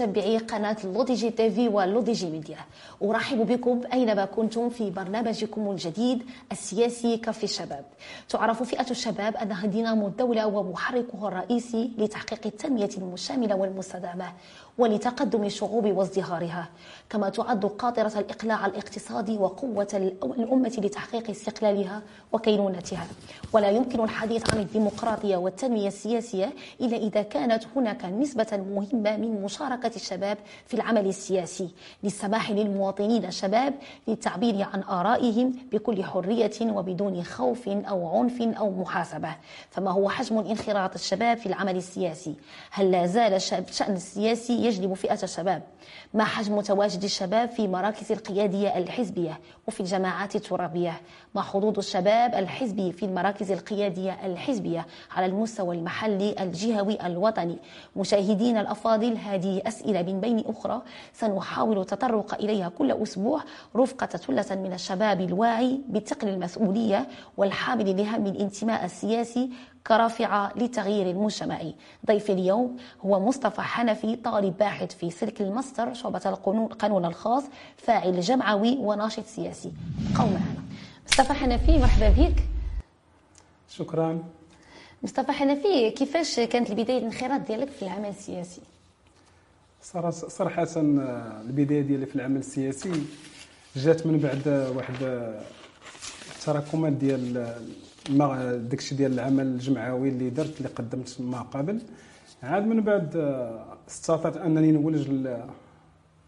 متتبعي قناة L'ODJ TV و L'ODJ Media. أرحب بكم أينما كنتم في برنامجكم الجديد السياسي كافي الشباب. تعرف فئة الشباب أنها دينامو الدولة ومحركها الرئيسي لتحقيق التنمية الشاملة والمستدامة. ولتقدم الشعوب وازدهارها كما تعد قاطرة الإقلاع الاقتصادي وقوة الأمة لتحقيق استقلالها وكينونتها. ولا يمكن الحديث عن الديمقراطية والتنمية السياسية إلا إذا كانت هناك نسبة مهمة من مشاركة الشباب في العمل السياسي للسماح للمواطنين الشباب للتعبير عن آرائهم بكل حرية وبدون خوف أو عنف أو محاسبة. فما هو حجم انخراط الشباب في العمل السياسي؟ هل لا زال الشأن السياسي يجلب فئة الشباب. ما حجم تواجد الشباب في مراكز القيادية الحزبية وفي الجماعات الترابية؟ ما حظوظ الشباب الحزبي في المراكز القيادية الحزبية على المستوى المحلي الجهوي الوطني؟ مشاهدينا الأفاضل هذه أسئلة من بين أخرى سنحاول التطرق إليها كل أسبوع. رفقة ثلة من الشباب الواعي بثقل المسؤولية والحامل لهم الانتماء السياسي كرافعة للتغيير المجتمعي ضيف اليوم هو مصطفى حنفي طالب باحث في سلك الماستر شعبة القانون الخاص فاعل جمعوي وناشط سياسي. بقوا معنا. مصطفى حنفي مرحبا بك. شكرا. مصطفى حنفي كيفاش كانت البداية الانخراط ديالك في العمل السياسي؟ صراحة البداية ديالي في العمل السياسي جات من بعد واحد التراكمات ديال داكشي ديال العمل الجمعوي اللي درت اللي قدمت ما قبل. عاد من بعد استطعت أنني نولج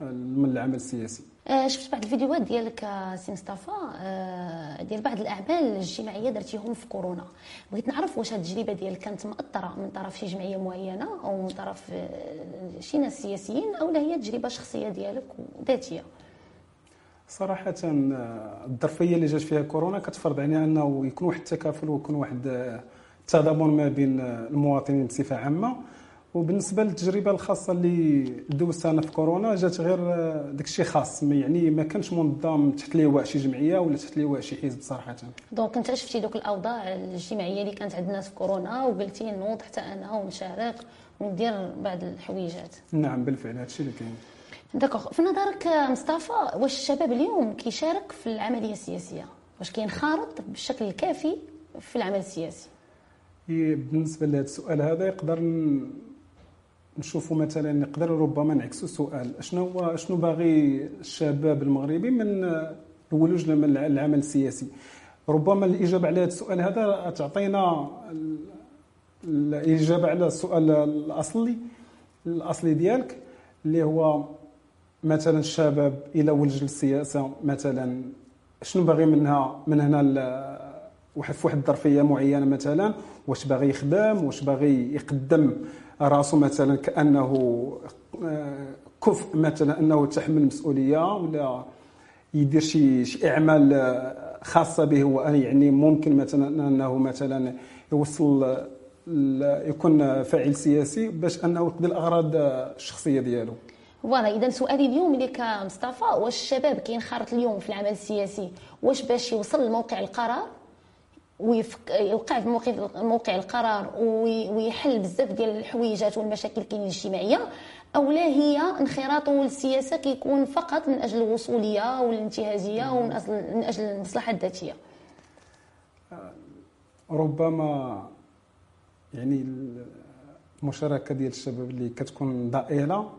من العمل السياسي. آه شفت بعض الفيديوهات ديالك سي مصطفى آه ديال بعض الأعمال الجماعية درتيهم في كورونا. بغيت نعرف واش هذه التجربة ديالك كانت مأثرة من طرف شي جمعية معينة أو من طرف آه شي ناس سياسيين أو لا هي تجربة شخصية ديالك وذاتية؟ صراحة الظرفية اللي جات فيها كورونا كتفرض علينا أنه يكون واحد التكافل ويكون واحد التضامن ما بين المواطنين بصفة عامة. وبالنسبة للتجربة الخاصة اللي دوزتها أنا في كورونا جات غير داك الشيء خاص يعني ما كانش منظم تحت لواء شي جمعية ولا تحت لواء شي حزب صراحة. donc أنت شفتي دوك الأوضاع الاجتماعية اللي كانت عند الناس في كورونا وقلتي نوض حتى أنا ونشارك وندير بعض الحويجات؟ نعم بالفعل هذا الشيء اللي كاين. d'accord في نظرك مصطفى واش الشباب اليوم كيشارك في العملية السياسية؟ واش كينخرط بالشكل الكافي في العمل السياسي؟ بالنسبة لهذا السؤال هذا يقدر نشوفوا مثلا نقدر ربما نعكسوا السؤال. شنو هو شنو باغي الشباب المغربي من الولوج للعمل السياسي؟ ربما الإجابة على هذا السؤال هذا تعطينا الإجابة على السؤال الأصلي الأصلي ديالك اللي هو مثلا الشباب إلى ولج للسياسه مثلا شنو باغي منها من هنا واحد في واحد الظرفية معينة مثلا؟ واش باغي يخدم؟ واش باغي يقدم راسو مثلا كأنه كفء مثلا أنه يتحمل مسؤوليه ولا يدير شي شي إعمال خاصة به؟ هو يعني ممكن مثلا أنه مثلا يوصل يكون فاعل سياسي باش أنه يقضي الاغراض الشخصية ديالو. فوالا إذا سؤالي اليوم اللي كمصطفى واش الشباب كينخرط اليوم في العمل السياسي واش باش يوصل لموقع القرار ويوقع في موقع موقع القرار ويحل بزاف ديال الحويجات والمشاكل كاينين الاجتماعية أو لا هي انخراطه للسياسة كيكون فقط من أجل الوصولية والانتهازية ومن أجل من أجل المصلحة الذاتية؟ ربما يعني المشاركة ديال الشباب اللي كتكون ضئيلة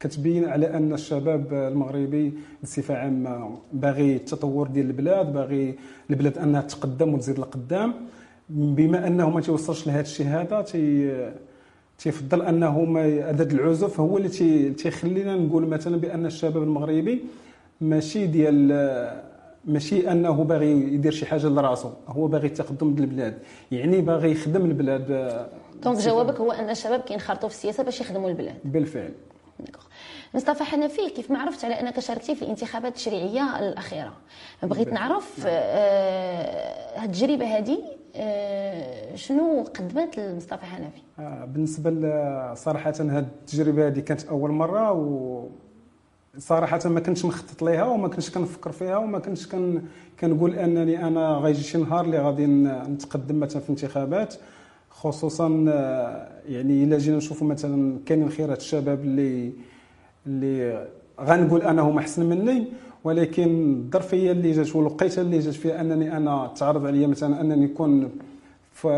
كتبين على أن الشباب المغربي بصفة عامة باغي التطور ديال البلاد باغي البلاد أنها تقدم وتزيد لقدام بما أنه ما توصلش لهذا الشيء هذا تي تيفضل أنه هاد العزوف هو اللي تيخلينا نقول مثلا بأن الشباب المغربي ماشي ديال ماشي أنه باغي يدير شي حاجة لراسو هو باغي التقدم ديال البلاد. يعني باغي يخدم البلاد دونك جوابك هو أن الشباب كينخرطوا في السياسة باش يخدموا البلاد. بالفعل. مصطفى حنفي كيف ما عرفت على أنك شاركتي في الانتخابات التشريعيه الأخيرة. بغيت نعرف آه التجربة هذه آه شنو قدمت لمصطفى حنفي؟ آه بالنسبة صراحة هاد التجربة هذه كانت أول مرة و صراحة ما كنتش مخطط ليها وما كنتش كنفكر فيها وما كنتش كن كنقول أنني أنا غيجي شي نهار اللي غادي نتقدم مثلا في انتخابات. خصوصا آه، يعني إلا جينا نشوفوا مثلا كاينين خيرات الشباب اللي اللي غنقول أنا هما احسن مني ولكن الظرفيه اللي جات والوقيتة اللي جات فيها أنني أنا تعرض عليا مثلا أنني نكون في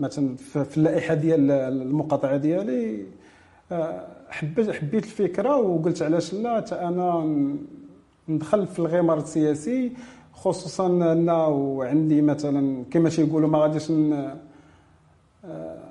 مثلا في اللائحة ديال المقاطعة ديالي. آه، حبيت حبيت الفكرة وقلت علاش لا حتى أنا ندخل في الغمار السياسي خصوصا انه عندي مثلا كما تيقولوا ما غاديش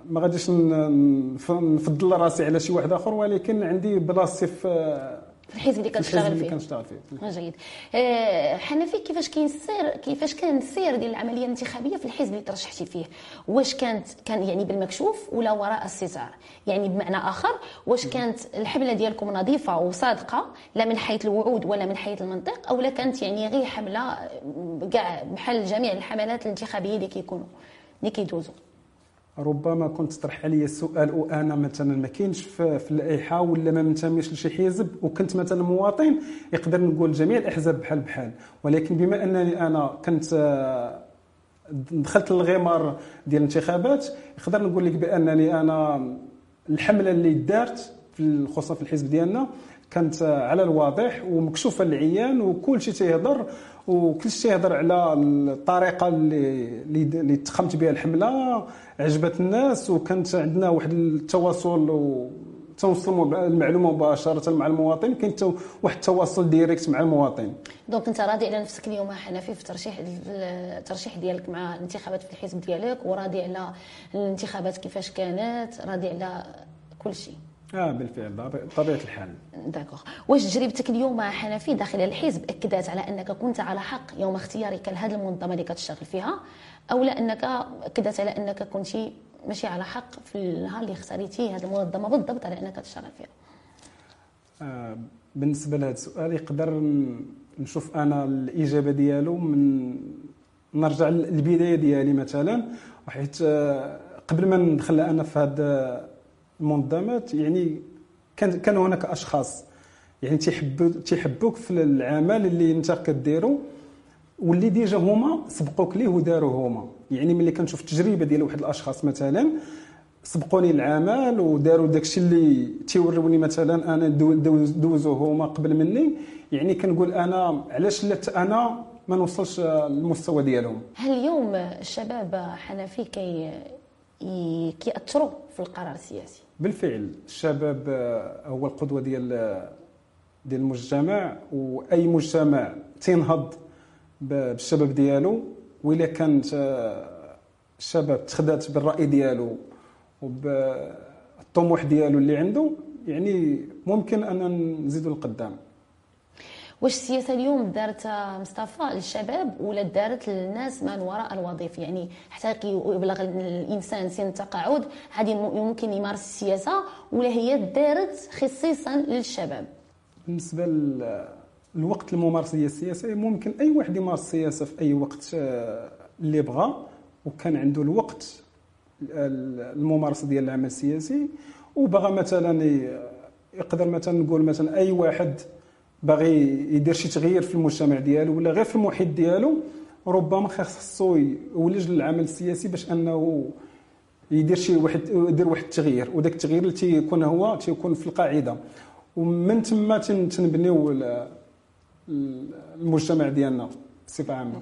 ما غاديش نفضل راسي على شي واحد آخر ولكن عندي بلاصتي في الحزب اللي كنشتغل فيه. كنشتغل فيه. جيد. آه، حنفي كيفاش كاين السير كيفاش كان السير ديال العملية الانتخابية في الحزب اللي ترشحتي فيه؟ واش كانت كان يعني بالمكشوف ولا وراء الستار يعني بمعنى آخر واش كانت الحمله ديالكم نظيفة وصادقة لا من حيث الوعود ولا من حيث المنطق أو لا كانت يعني غير حمله كاع بحال جميع الحملات الانتخابية اللي كيكونوا اللي كيدوزوا؟ ربما كنت تطرح علي السؤال وأنا مثلا ما كاينش في اللائحه ولا ما منتميش لشي حزب وكنت مثلا مواطن يقدر نقول جميع الأحزاب بحال بحال. ولكن بما أنني أنا كنت آه، دخلت للغمار ديال الانتخابات نقدر نقول لك بأنني أنا الحملة اللي دارت خصوصا في الحزب ديالنا كانت على الواضح ومكشوفة للعيان وكل شيء تيهضر وكل شيء تيهضر على الطريقة اللي اللي تخدمت بها الحملة عجبت الناس وكانت عندنا واحد التواصل و توصل المعلومة مباشرة مع المواطن كاين واحد التواصل direct مع المواطن. donc انت راضي على نفسك اليوم حنفي في الترشيح الترشيح ديالك مع الانتخابات في الحزب ديالك وراضي على الانتخابات كيفاش كانت راضي على كل شيء. آه بالفعل بطبيعة الحال. داكوغ واش تجربتك اليوم حنفي داخل الحزب اكدت على أنك كنت على حق يوم اختيارك لهذه المنظمة اللي كتشتغل فيها أو لا أنك اكدت على أنك كنت ماشي على حق في النهار اللي اختاريتي هذه المنظمة بالضبط على أنك تشتغل فيها؟ آه بالنسبة لهذا السؤال يقدر نشوف أنا الإجابة ديالو من نرجع للبداية ديالي مثلا وحيت آه، قبل ما ندخل أنا في هذا المنظمات يعني كان كان هناك أشخاص يعني تيحبوا تيحبوك في العمل اللي انت كديرو واللي déjà هما سبقوك ليه وداروا هما. يعني ملي كنشوف التجربه ديال واحد الأشخاص مثلا سبقوني العمل وداروا داكشي اللي تيوروني مثلا أنا دوزو هما قبل مني يعني كنقول أنا علاش لات أنا ما نوصلش للمستوى ديالهم. هل اليوم الشباب حنفي كي كيأثروا في القرار السياسي؟ بالفعل الشباب آه، هو القدوة ديال ديال المجتمع وأي مجتمع تنهض بالشباب ديالو وإلا كانت آه، الشباب تخدات بالرأي ديالو وبالطموح ديالو اللي عنده يعني ممكن أن نزيدوا القدام. واش السياسة اليوم دارت مصطفى للشباب ولا دارت للناس من وراء الوظيفة؟ يعني حتى يبلغ الإنسان سن التقاعد هذه ممكن يمارس السياسة ولا هي دارت خصيصا للشباب؟ بالنسبة للوقت الممارسة ديال السياسة ممكن أي واحد يمارس السياسة في أي وقت آه، اللي بغى وكان عنده الوقت الممارسة ديال العمل السياسي وبغى مثلا يقدر مثلا نقول مثلا أي واحد باغي يدير شي تغيير في المجتمع ديالو ولا غير في المحيط ديالو ربما خاصو يولج للعمل السياسي باش أنه يدير شي واحد يدير واحد التغيير. وداك التغيير اللي تيكون هو تيكون في القاعدة. ومن ثم تنبنيو المجتمع ديالنا بصفة عامة.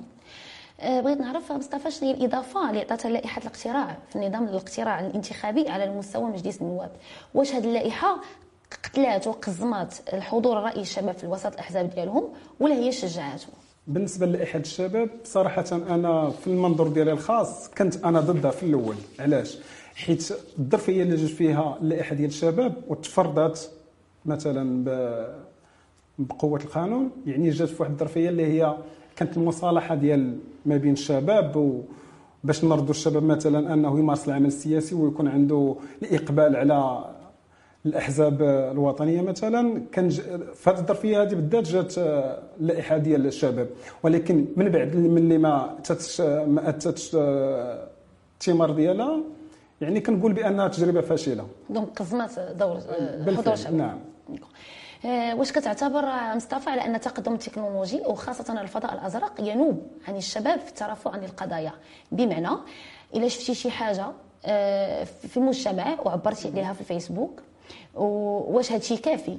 أه، بغيت نعرف مصطفى شنو هي الإضافة اللي عطاتها لائحة الاقتراع في النظام الاقتراع الانتخابي على المستوى مجلس النواب؟ واش هذه اللائحة قتلات وقزمات الحضور الرأي الشباب في الوسط الأحزاب ديالهم ولا هي شجعاتهم بالنسبة لائحه الشباب صراحة أنا في المنظور ديالي الخاص كنت أنا ضدها في الأول. علاش؟ حيت الظرفية اللي جات فيها اللائحه ديال الشباب وتفرضت مثلا بقوة القانون يعني جات في واحد الظرفية اللي هي كانت المصالحة ديال ما بين الشباب باش نرضوا الشباب مثلا أنه يمارس العمل السياسي ويكون عنده الإقبال على الأحزاب الوطنية مثلا كان في هذه الظرفية هذه بالذات جات اللائحه ديال الشباب ولكن من بعد ملي ما اتتش ما اتتش الثمار ديالها يعني كنقول بأنها تجربة فاشلة. donc قزمات دور حضور الشباب نعم. آه، واش كتعتبر مصطفى على أن التقدم التكنولوجي وخاصة الفضاء الأزرق ينوب عن الشباب في الترافع عن القضايا؟ بمعنى إلا شفتي شي حاجة آه، في المجتمع وعبرتي عليها في الفيسبوك واش هادشي كافي؟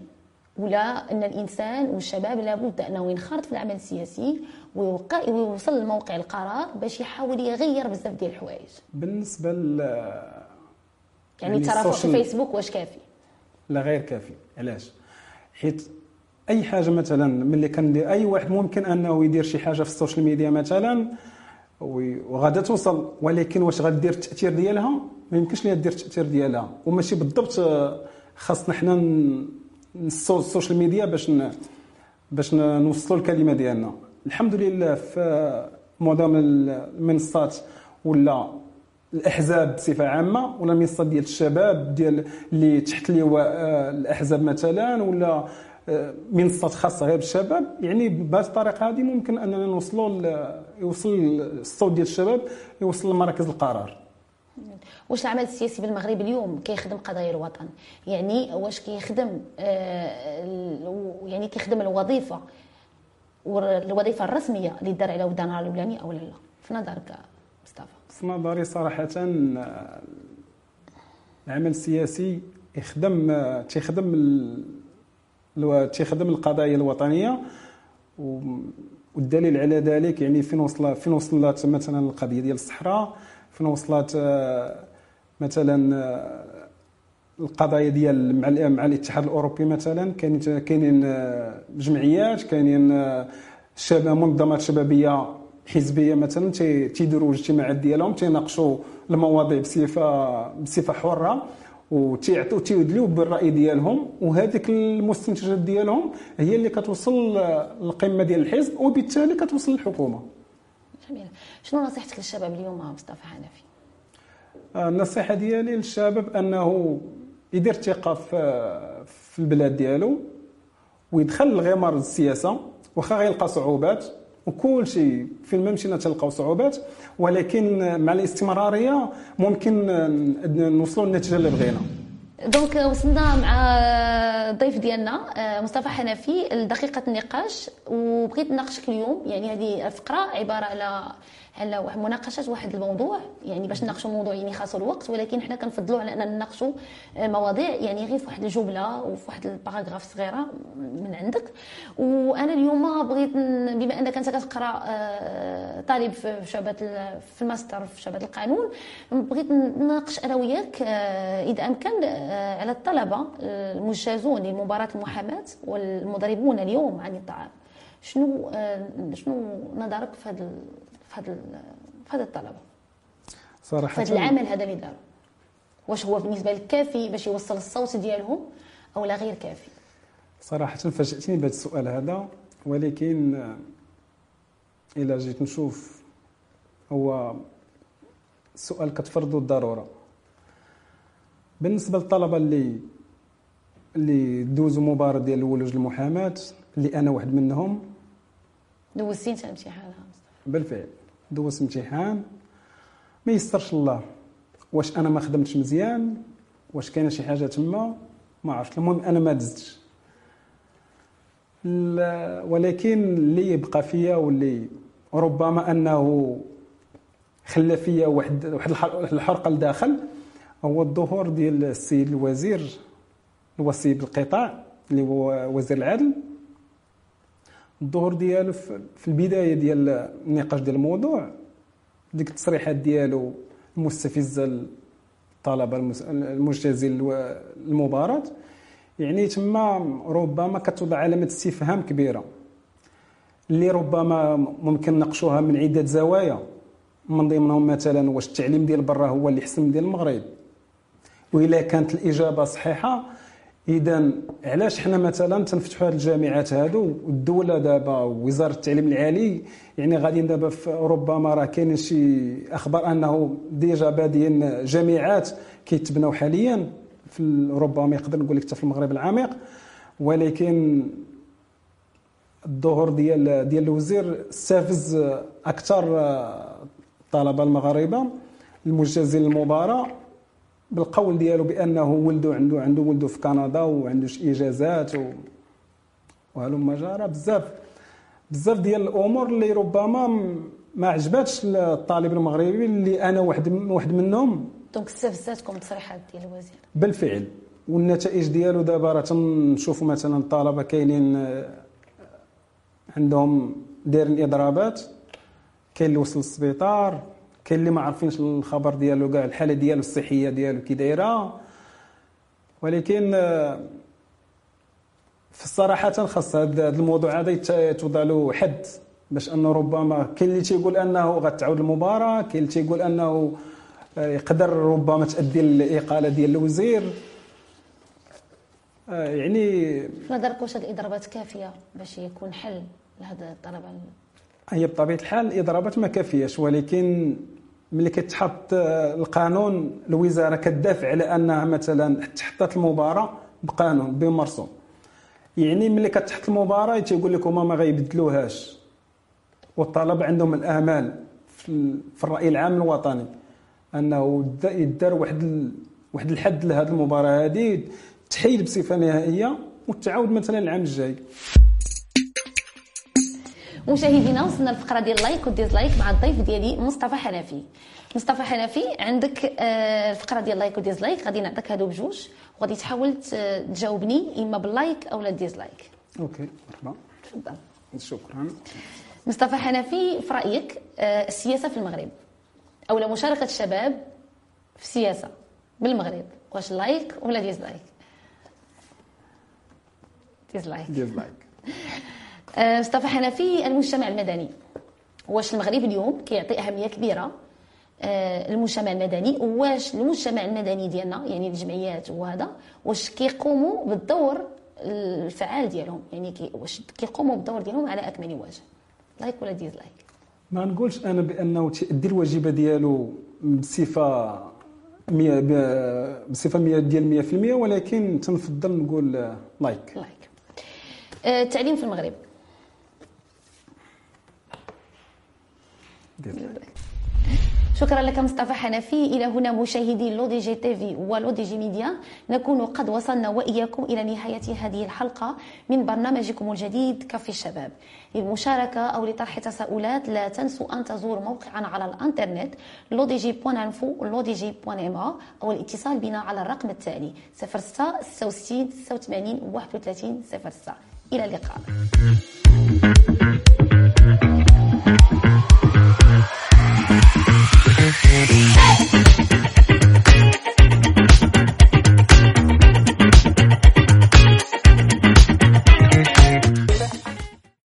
ولا إن الإنسان والشباب لابد أنه ينخرط في العمل السياسي ويوقع ويوصل لموقع القرار باش يحاول يغير بزاف ديال الحوايج. بالنسبة ل يعني الترافع في فيسبوك واش كافي؟ لا غير كافي. علاش؟ حيت أي حاجة مثلا ملي كان أي واحد ممكن أنه يدير شي حاجة في ال social media مثلا وغادا توصل ولكن واش غدير التأثير ديالها؟ ما يمكنش ليها دير التأثير ديالها. وماشي بالضبط خاصنا حنا ال social media باش باش نوصلوا الكلمة ديالنا. الحمد لله في معظم المنصات ولا الأحزاب بصفة عامة ولا المنصات ديال الشباب ديال اللي تحت لواء آه، الأحزاب مثلا ولا آه، منصات خاصة غير بالشباب. يعني بهذه الطريقة هذه ممكن أننا نوصلوا يوصل الصوت ديال الشباب يوصل لمراكز القرار. واش العمل السياسي بالمغرب اليوم كيخدم قضايا الوطن؟ يعني واش كيخدم آه، يعني كيخدم الوظيفة الوظيفة الرسمية اللي دار على ودانها الاولاني أو لا؟ في نظرك مصطفى. في نظري صراحة آه، العمل السياسي يخدم تيخدم تيخدم القضايا الوطنية والدليل على ذلك يعني فين وصل فين وصلت مثلا القضية ديال الصحراء فين وصلت آه، مثلا آه، القضايا ديال مع مع الاتحاد الأوروبي مثلا كاينين كاينين آه، جمعيات كاينين منظمات شبابية حزبية مثلا تيديروا الاجتماعات ديالهم تيناقشوا المواضيع بصفه بصفة حرة وتيعطيو تيدليو بالرأي ديالهم وهذيك المستنتجات ديالهم هي اللي كتوصل للقمه ديال الحزب وبالتالي كتوصل للحكومة. جميل شنو نصيحتك للشباب اليوم مصطفى حنفي؟ آه، النصيحة ديالي للشباب أنه يدير ثقة في البلاد ديالو ويدخل الغمار السياسة واخا غيلقى صعوبات وكل شيء فين ما مشينا تلقاو صعوبات ولكن مع الاستمرارية ممكن نوصلوا للنتيجة اللي بغينا. دونك وصلنا مع الضيف ديالنا آه، مصطفى حنفي لدقيقة النقاش. وبغيت نناقشك اليوم يعني هذه الفقرة عبارة على على مناقشه واحد الموضوع يعني باش نناقشوا موضوع يعني خاصو الوقت ولكن حنا كنفضلوا على أننا نناقشوا مواضيع يعني غير في واحد الجملة وفي واحد ال paragraphe صغيرة من عندك. وأنا اليوم بغيت بما أنك أنت كتقرأ آه، طالب في شعبة في الماستر في شعبة القانون بغيت نناقش أنا وياك آه، إذا أمكن آه، على الطلبة المجازون لمباراة المحاماة والمضربون اليوم عن الطعام. شنو شنو نظرك في هذا في هذا في هذا الطلبة. صراحة. في هذا العمل هذا اللي داروا واش هو بالنسبة لك كافي باش يوصل الصوت ديالهم أو لا غير كافي؟ صراحة فاجاتني بهذا السؤال هذا ولكن إلى جيت نشوف هو السؤال كتفرض الضرورة. بالنسبة للطلبة اللي اللي دوزوا مباراة ديال الولوج المحاماة اللي أنا واحد منهم دوزتي أنت امتحانها؟ بالفعل. دوزت امتحان. ما يسترش الله. واش أنا ما خدمتش مزيان؟ واش كاينة شي حاجة تما؟ ما عرفتش. المهم أنا ما دزتش. ولكن اللي يبقى فيا واللي ربما أنه خلى فيا واحد واحد الحرقة لداخل هو الظهور ديال السيد الوزير الوصي بالقطاع اللي هو وزير العدل. الظهور ديالو في البداية ديال النقاش ديال الموضوع ديك التصريحات ديالو المستفزه للطلبه المجتازين المباراة يعني تما ربما كتوضع علامة استفهام كبيرة. اللي ربما ممكن نناقشوها من عدة زوايا من ضمنهم مثلا واش التعليم ديال برا هو اللي احسن ديال المغرب. وإلا كانت الإجابة صحيحة اذا علاش حنا مثلا تنفتحوا هذه الجامعات هادو؟ والدولة دابا وزارة التعليم العالي يعني غاديين دابا ربما راه كاين شي أخبار أنه ديجا بادين جامعات كيتبناو حاليا. في ربما يقدر نقول لك حتى في المغرب العميق. ولكن الظهور ديال ديال الوزير استفز أكثر الطلبه المغاربة المجازين للمباراه بالقول ديالو بأنه ولده عنده عنده ولده في كندا وعنده شي إجازات و... وهلم جرى بزاف بزاف ديال الأمور اللي ربما ما عجباتش الطالب المغربي اللي أنا واحد واحد منهم. دونك استفزتكم التصريحات ديال الوزير. بالفعل. والنتائج ديالو دابا راه تنشوفوا مثلا الطلبة كاينين عندهم دايرين إضرابات كاين اللي وصل للسبيطار. كاين اللي ما عارفينش الخبر ديالو كاع الحالة ديالو الصحية ديالو كي دايرة. ولكن آه، في الصراحة خاص هذا الموضوع هذا توضع له حد باش انه ربما كاين اللي تيقول أنه غتعاود المباراة كاين اللي تيقول أنه آه، يقدر ربما تؤدي الإقالة ديال الوزير. آه، يعني في نظرك واش هذه الإضرابات كافية باش يكون حل لهذا الطلب هي بطبيعة الحال الاضرابات ما كافياش ولكن ملي كتحط آه، القانون الوزارة كتدافع على أنها مثلا تحطت المباراة بقانون بمرسوم. يعني ملي كتحط المباراة تيقول لك هما ما غيبدلوهاش. والطلبه عندهم الامال في الرأي العام الوطني. أنه يدار واحد واحد الحد لهذه المباراة. هذه تحيد بصفة نهائية وتعاود مثلا العام الجاي. مشاهدينا وصلنا الفقره ديال like و dislike مع الضيف ديالي مصطفى حنفي. مصطفى حنفي عندك آه، الفقره ديال like و dislike غادي نعطيك هادو بجوج. وغادي تحاول تجاوبني إما بال like أو ال dislike OK مرحبا. تفضل. شكرا. مصطفى حنفي في رأيك آه، السياسة في المغرب أو مشاركة الشباب في السياسة بالمغرب واش like ولا dislike؟ dislike. dislike. آه، مصطفى حنفي المجتمع المدني. واش المغرب اليوم كيعطي أهمية كبيرة آه، المجتمع المدني واش المجتمع المدني ديالنا يعني الجمعيات وهذا واش كيقوموا بالدور الفعال ديالهم يعني كي واش كيقوموا بالدور ديالهم على أكمل وجه. like ولا dislike ما نقولش أنا بأنه تيأدي الواجبة ديالو بصفة مية بصفة 100 ديال 100% ولكن تنفضل نقول like like آه، التعليم في المغرب. شكرا لك مصطفى حنفي. إلى هنا مشاهدي L'ODJ TV و L'ODJ Media نكون قد وصلنا وإياكم إلى نهاية هذه الحلقة من برنامجكم الجديد كافي الشباب. للمشاركة أو لطرح تساؤلات لا تنسوا أن تزوروا موقعنا على الإنترنت بوان إم أو الاتصال بنا على الرقم التالي 06 66 86 31 06 إلى اللقاء. Mm-hmm.